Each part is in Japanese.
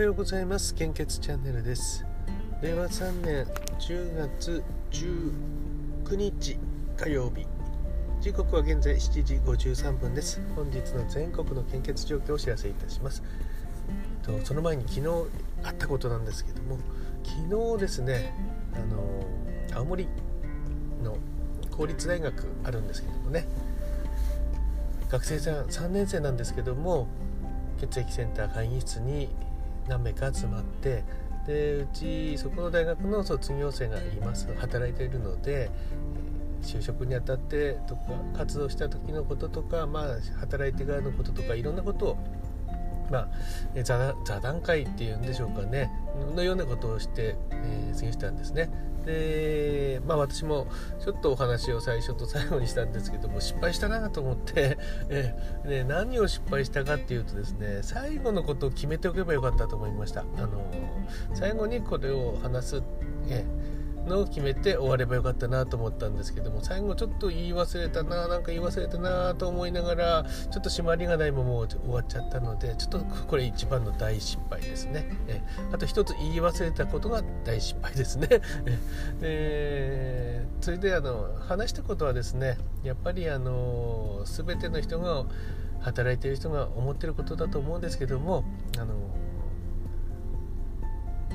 はようございます。献血チャンネルです。令和3年10月19日火曜日。時刻は現在7時53分です。本日の全国の献血状況をお知らせいたします。とその前に昨日あったことなんですけども昨日ですねあの青森の公立大学あるんですけどもね。学生さん3年生なんですけども血液センター会議室に何名か集まってでうちそこの大学の卒業生がいます。働いているので就職にあたってとか活動した時のこととか、まあ、働いてからのこととかいろんなことをまあ、座座談会っていうんでしょうかねのようなことをして、えー、過ごしたんですね。でまあ私もちょっとお話を最初と最後にしたんですけども失敗したなと思って、えー、ね、何を失敗したかっていうとですね最後のことを決めておけばよかったと思いました。あの最後にこれを話す、えーのを決めて終わればよかったなと思ったんですけども最後ちょっと言い忘れたななんか言い忘れたなと思いながらちょっと締まりがないまま終わっちゃったのでちょっとこれ一番の大失敗ですね。えあと一つ言い忘れたことが大失敗ですね。でそれであの話したことはですねやっぱりあの全ての人が働いている人が思ってることだと思うんですけどもあの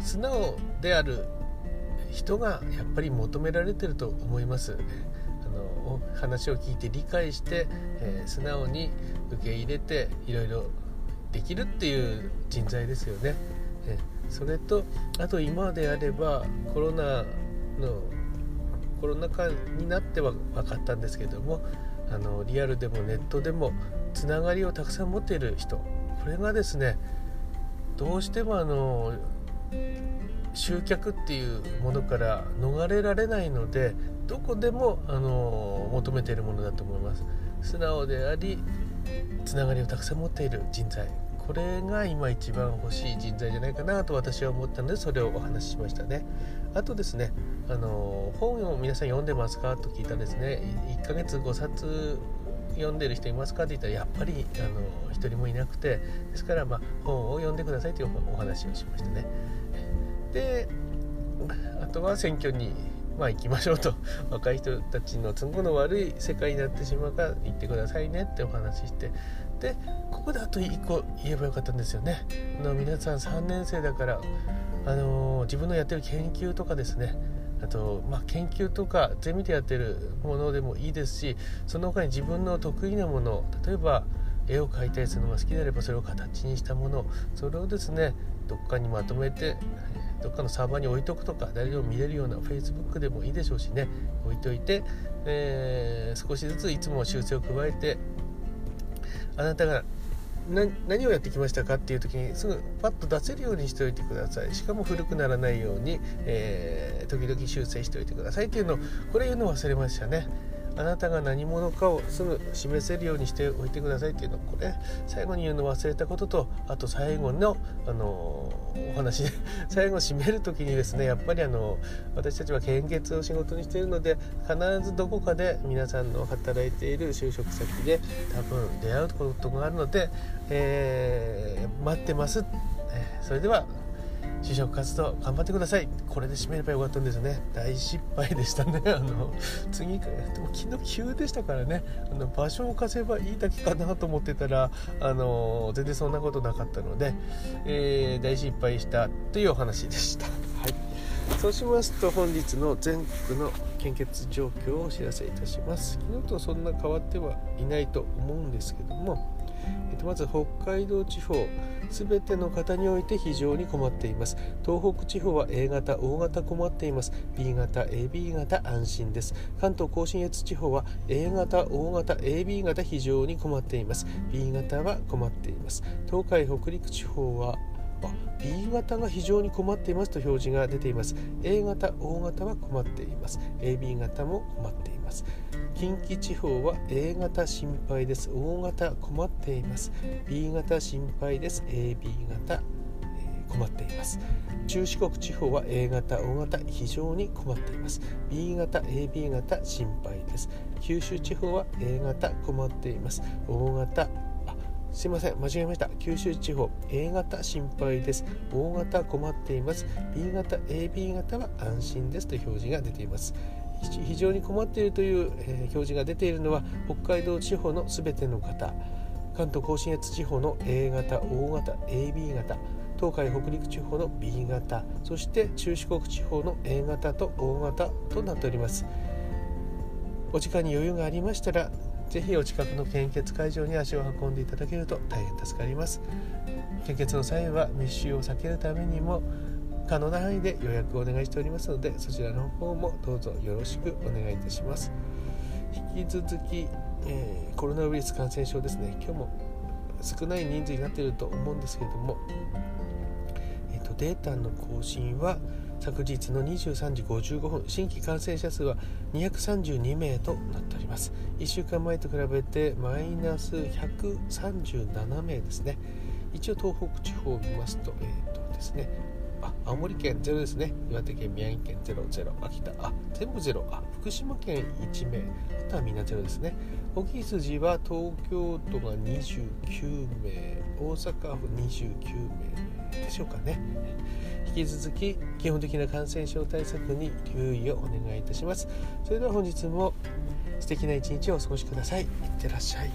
素直である人がやっぱり求められてると思います。あの話を聞いて理解して、えー、素直に受け入れていろいろできるっていう人材ですよね。えそれとあと今であればコロナのコロナ禍になっては分かったんですけどもあのリアルでもネットでもつながりをたくさん持っている人これがですねどうしてもあの集客っていうものから逃れられないのでどこでもあの求めているものだと思います。素直でありつながりをたくさん持っている人材。これが今一番欲しい人材じゃないかなと私は思ったのでそれをお話ししましたね。あとですねあの本を皆さん読んでますか？と聞いたですね1ヶ月5冊読んでる人いますか？って言ったらやっぱりあの一人もいなくて。ですから、まあ、本を読んでくださいというお話をしましたね。であとは選挙にまあ行きましょうと。若い人たちの都合の悪い世界になってしまうから行ってくださいねってお話しして。でここであと1個言えばよかったんですよね。の皆さん3年生だからあのー、自分のやってる研究とかですね。あと、まあ、研究とかゼミでやってるものでもいいですしその他に自分の得意なもの例えば絵を描いたりするのが好きであればそれを形にしたものそれをですねどっかにまとめてどっかのサーバーに置いとくとか誰でも見れるような Facebook でもいいでしょうしね置いといて、えー、少しずついつも修正を加えてあなたが何をやってきましたかっていう時にすぐパッと出せるようにしておいてくださいしかも古くならないように、えー、時々修正しておいてくださいっていうのをこれ言うの忘れましたね。あなたが何者かをすぐ示せるようにしておいてくださいっていうのこれ最後に言うの忘れたこととあと最後の、あのお話で 最後締める時にですねやっぱりあの私たちは献血を仕事にしているので必ずどこかで皆さんの働いている就職先で多分出会うことがあるので、えー、待ってます。それでは就職活動頑張ってください。これで締めればよかったんですよね。大失敗でしたね。あの次でも昨日急でしたからね。あの場所を貸せばいいだけかなと思ってたらあの全然そんなことなかったので、えー、大失敗したというお話でした。はい。そうしますと本日の全国の献血状況をお知らせいたします。昨日とそんな変わってはいないと思うんですけどもえっと、まず北海道地方全ての方において非常に困っています。東北地方は A 型 O 型困っています。B 型 AB 型安心です。関東甲信越地方は A 型 O 型 AB 型非常に困っています。B 型は困っています。東海北陸地方は B 型が非常に困っていますと表示が出ています。A 型 O 型は困っています。AB 型も困っています。近畿地方は A 型心配です。O 型困っています。B 型心配です。AB 型困っています。中四国地方は A 型 O 型非常に困っています。B 型 AB 型心配です。九州地方は A 型困っています。O 型すいません。間違えました。九州地方 A 型心配です。O 型困っています。B 型 AB 型は安心ですという表示が出ています。非常に困っているという、えー、表示が出ているのは北海道地方のすべての方。関東甲信越地方の A 型 O 型 AB 型。東海北陸地方の B 型。そして中四国地方の A 型と O 型となっております。お時間に余裕がありましたらぜひお近くの献血会場に足を運んでいただけると大変助かります。献血の際は密集を避けるためにも可能な範囲で予約をお願いしておりますのでそちらの方もどうぞよろしくお願いいたします。引き続き、えー、コロナウイルス感染症ですね。今日も少ない人数になっていると思うんですけれども、えーと、とデータの更新は昨日の23時55分新規感染者数は232名となっております。1週間前と比べてマイナス137名ですね。一応東北地方を見ますと,、えーとですね、あ青森県0ですね。岩手県宮城県00秋田あ全部0あ福島県1名あとはみんな0ですね。大きい数字は東京都が29名大阪府29名。でしょうかね。引き続き基本的な感染症対策に留意をお願いいたします。それでは本日も素敵な一日をお過ごしください。いってらっしゃい。